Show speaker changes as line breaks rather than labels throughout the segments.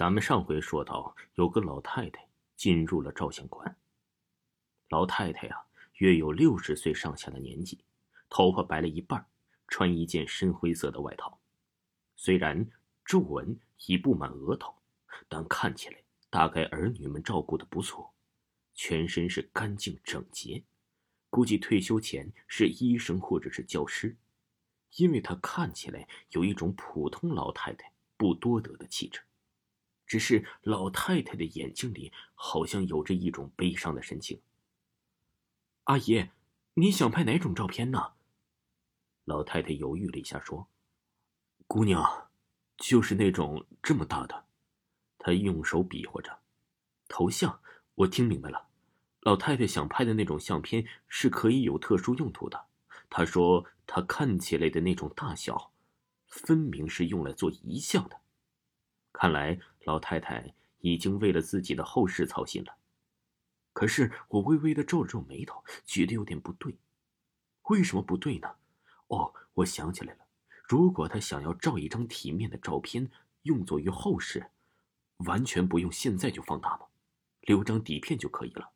咱们上回说到，有个老太太进入了照相馆。老太太呀，约有六十岁上下的年纪，头发白了一半，穿一件深灰色的外套。虽然皱纹已布满额头，但看起来大概儿女们照顾的不错，全身是干净整洁，估计退休前是医生或者是教师，因为她看起来有一种普通老太太不多得的气质。只是老太太的眼睛里好像有着一种悲伤的神情。阿姨，你想拍哪种照片呢？老太太犹豫了一下，说：“姑娘，就是那种这么大的。”她用手比划着，头像。我听明白了，老太太想拍的那种相片是可以有特殊用途的。她说，她看起来的那种大小，分明是用来做遗像的。看来老太太已经为了自己的后事操心了。可是我微微的皱了皱眉头，觉得有点不对。为什么不对呢？哦，我想起来了。如果他想要照一张体面的照片，用作于后事，完全不用现在就放大吗？留张底片就可以了。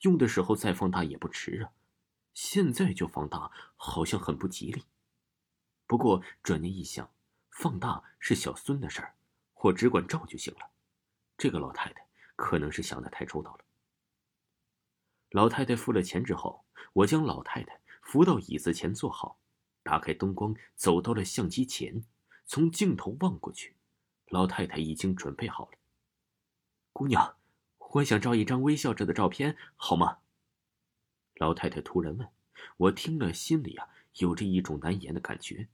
用的时候再放大也不迟啊。现在就放大，好像很不吉利。不过转念一想，放大是小孙的事儿。我只管照就行了。这个老太太可能是想的太周到了。老太太付了钱之后，我将老太太扶到椅子前坐好，打开灯光，走到了相机前，从镜头望过去，老太太已经准备好了。姑娘，我想照一张微笑着的照片，好吗？老太太突然问。我听了，心里啊有着一种难言的感觉。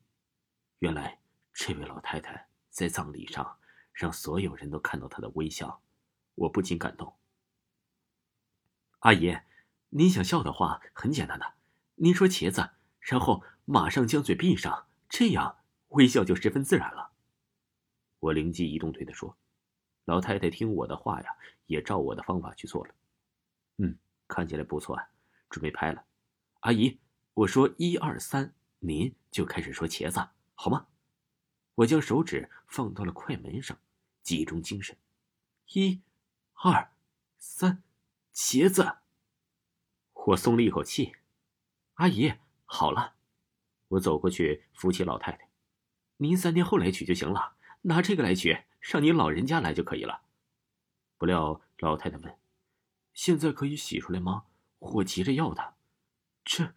原来这位老太太在葬礼上。让所有人都看到他的微笑，我不禁感动。阿姨，您想笑的话很简单的，您说“茄子”，然后马上将嘴闭上，这样微笑就十分自然了。我灵机一动，对他说：“老太太听我的话呀，也照我的方法去做了。嗯，看起来不错啊，准备拍了。阿姨，我说一二三，您就开始说‘茄子’，好吗？”我将手指放到了快门上。集中精神，一、二、三，茄子。我松了一口气。阿姨，好了，我走过去扶起老太太。您三天后来取就行了，拿这个来取，让您老人家来就可以了。不料老太太问：“现在可以洗出来吗？我急着要它。”这，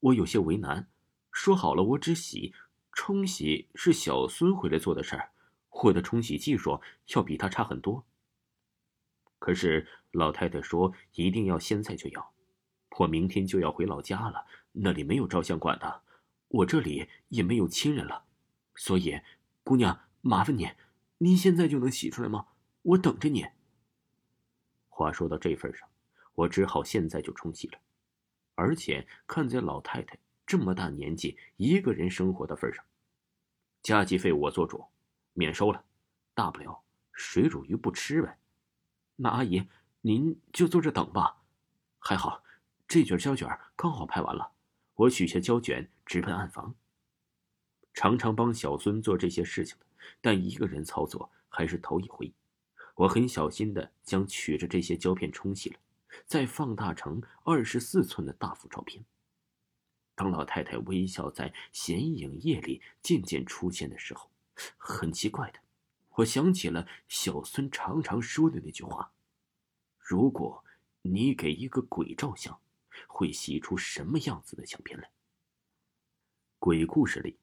我有些为难。说好了，我只洗，冲洗是小孙回来做的事儿。我的冲洗技术要比他差很多。可是老太太说一定要现在就要，我明天就要回老家了，那里没有照相馆的，我这里也没有亲人了，所以，姑娘，麻烦你，您现在就能洗出来吗？我等着你。话说到这份上，我只好现在就冲洗了，而且看在老太太这么大年纪一个人生活的份上，加急费我做主。免收了，大不了水煮鱼不吃呗。那阿姨，您就坐这等吧。还好，这卷胶卷刚好拍完了，我取下胶卷，直奔暗房。常常帮小孙做这些事情的，但一个人操作还是头一回。我很小心的将取着这些胶片冲洗了，再放大成二十四寸的大幅照片。当老太太微笑在显影液里渐渐出现的时候。很奇怪的，我想起了小孙常常说的那句话：“如果你给一个鬼照相，会洗出什么样子的相片来？”鬼故事里，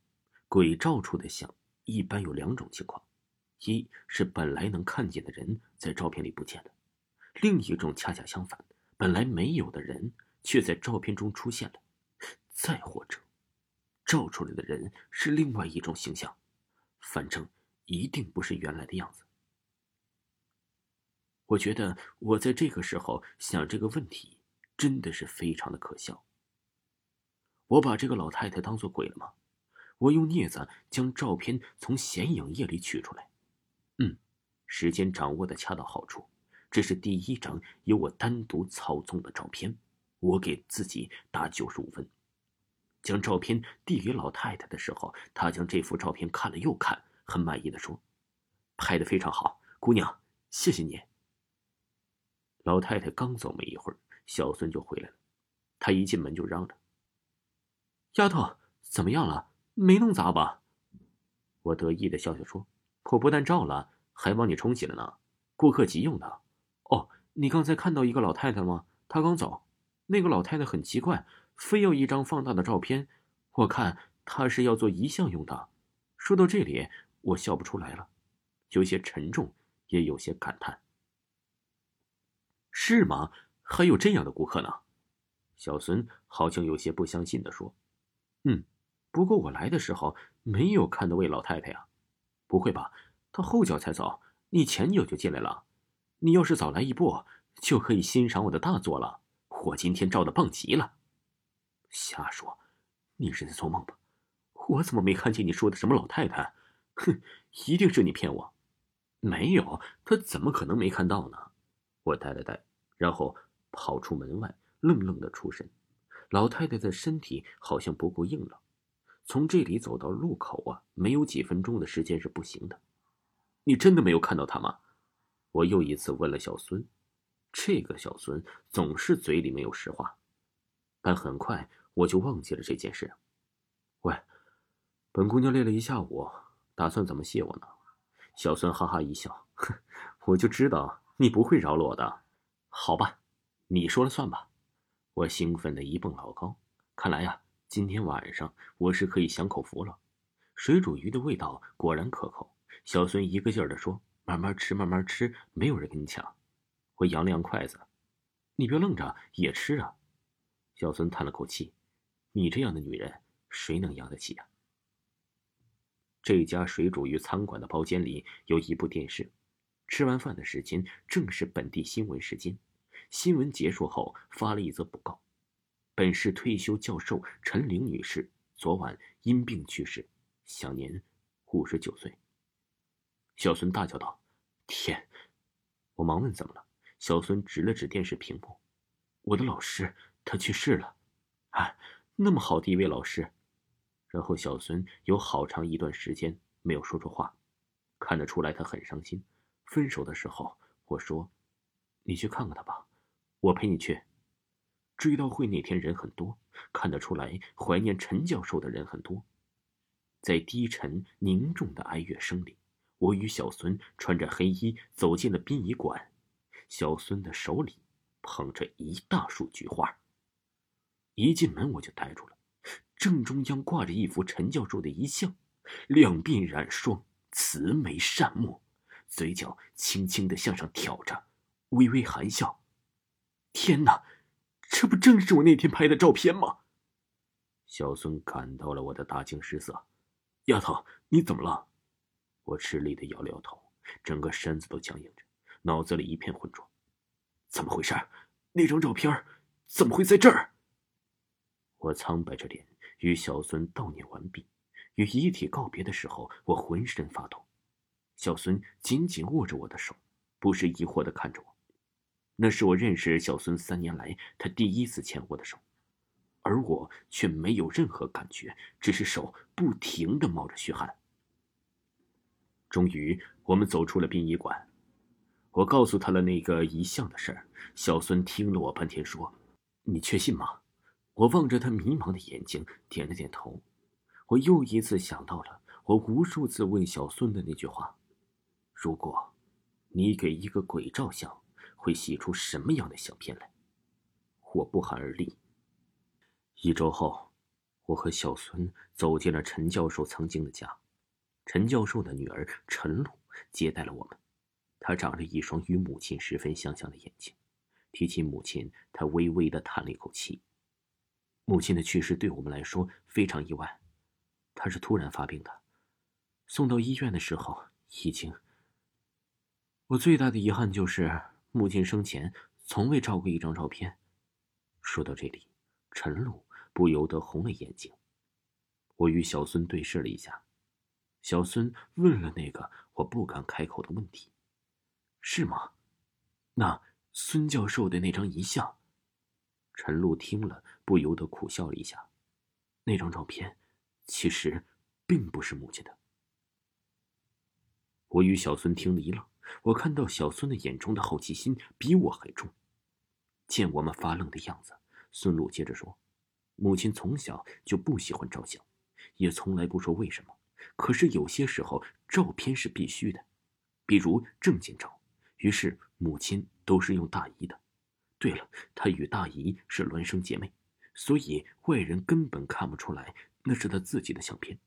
鬼照出的相一般有两种情况：一是本来能看见的人在照片里不见了；另一种恰恰相反，本来没有的人却在照片中出现了；再或者，照出来的人是另外一种形象。反正一定不是原来的样子。我觉得我在这个时候想这个问题，真的是非常的可笑。我把这个老太太当做鬼了吗？我用镊子将照片从显影液里取出来。嗯，时间掌握的恰到好处。这是第一张由我单独操纵的照片，我给自己打九十五分。将照片递给老太太的时候，她将这幅照片看了又看，很满意的说：“拍的非常好，姑娘，谢谢你。”老太太刚走没一会儿，小孙就回来了。他一进门就嚷着：“丫头，怎么样了？没弄砸吧？”我得意的笑笑说：“我不但照了，还帮你冲洗了呢，顾客急用的。”哦，你刚才看到一个老太太吗？她刚走。那个老太太很奇怪，非要一张放大的照片。我看他是要做遗像用的。说到这里，我笑不出来了，有些沉重，也有些感叹。是吗？还有这样的顾客呢？小孙好像有些不相信的说：“嗯，不过我来的时候没有看到位老太太呀。不会吧？她后脚才走，你前脚就进来了。你要是早来一步，就可以欣赏我的大作了。我今天照的棒极了。瞎说，你是在做梦吧？我怎么没看见你说的什么老太太？哼，一定是你骗我。没有，他怎么可能没看到呢？”我呆了呆，然后跑出门外，愣愣的出神。老太太的身体好像不够硬朗，从这里走到路口啊，没有几分钟的时间是不行的。你真的没有看到她吗？我又一次问了小孙。这个小孙总是嘴里没有实话，但很快我就忘记了这件事。喂，本姑娘累了一下午，打算怎么谢我呢？小孙哈哈一笑，哼，我就知道。你不会饶了我的，好吧？你说了算吧。我兴奋的一蹦老高，看来呀，今天晚上我是可以享口福了。水煮鱼的味道果然可口。小孙一个劲儿的说：“慢慢吃，慢慢吃，没有人跟你抢。”我扬了扬筷子：“你别愣着，也吃啊。”小孙叹了口气：“你这样的女人，谁能养得起呀？”这家水煮鱼餐馆的包间里有一部电视。吃完饭的时间正是本地新闻时间，新闻结束后发了一则布告：本市退休教授陈玲女士昨晚因病去世，享年五十九岁。小孙大叫道：“天！”我忙问：“怎么了？”小孙指了指电视屏幕：“我的老师，他去世了。”啊，那么好的一位老师。然后小孙有好长一段时间没有说出话，看得出来他很伤心。分手的时候，我说：“你去看看他吧，我陪你去。”追悼会那天人很多，看得出来怀念陈教授的人很多。在低沉凝重的哀乐声里，我与小孙穿着黑衣走进了殡仪馆。小孙的手里捧着一大束菊花。一进门我就呆住了，正中央挂着一幅陈教授的遗像，两鬓染霜，慈眉善目。嘴角轻轻的向上挑着，微微含笑。天哪，这不正是我那天拍的照片吗？小孙感到了我的大惊失色。丫头，你怎么了？我吃力的摇了摇头，整个身子都僵硬着，脑子里一片浑浊。怎么回事？那张照片怎么会在这儿？我苍白着脸与小孙悼念完毕，与遗体告别的时候，我浑身发抖。小孙紧紧握着我的手，不时疑惑的看着我。那是我认识小孙三年来他第一次牵我的手，而我却没有任何感觉，只是手不停的冒着虚汗。终于，我们走出了殡仪馆。我告诉他了那个遗像的事儿。小孙听了我半天，说：“你确信吗？”我望着他迷茫的眼睛，点了点头。我又一次想到了我无数次问小孙的那句话。如果，你给一个鬼照相，会洗出什么样的相片来？我不寒而栗。一周后，我和小孙走进了陈教授曾经的家。陈教授的女儿陈露接待了我们。她长着一双与母亲十分相像的眼睛。提起母亲，她微微的叹了一口气。母亲的去世对我们来说非常意外。她是突然发病的，送到医院的时候已经。我最大的遗憾就是母亲生前从未照过一张照片。说到这里，陈露不由得红了眼睛。我与小孙对视了一下，小孙问了那个我不敢开口的问题：“是吗？那孙教授的那张遗像？”陈露听了，不由得苦笑了一下。那张照片，其实并不是母亲的。我与小孙听了一愣，我看到小孙的眼中的好奇心比我还重。见我们发愣的样子，孙露接着说：“母亲从小就不喜欢照相，也从来不说为什么。可是有些时候，照片是必须的，比如证件照。于是母亲都是用大姨的。对了，她与大姨是孪生姐妹，所以外人根本看不出来那是她自己的相片。”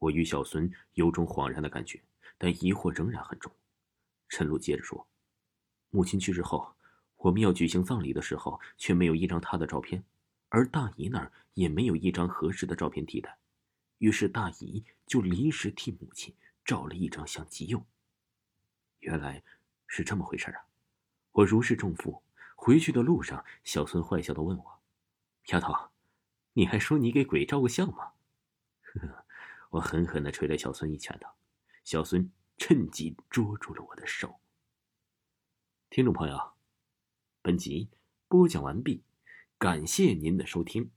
我与小孙有种恍然的感觉，但疑惑仍然很重。陈露接着说：“母亲去世后，我们要举行葬礼的时候，却没有一张她的照片，而大姨那儿也没有一张合适的照片替代。于是大姨就临时替母亲照了一张相急用。原来是这么回事啊！”我如释重负。回去的路上，小孙坏笑的问我：“丫头，你还说你给鬼照过相吗？”呵呵。我狠狠的捶了小孙一拳头，小孙趁机捉住了我的手。听众朋友，本集播讲完毕，感谢您的收听。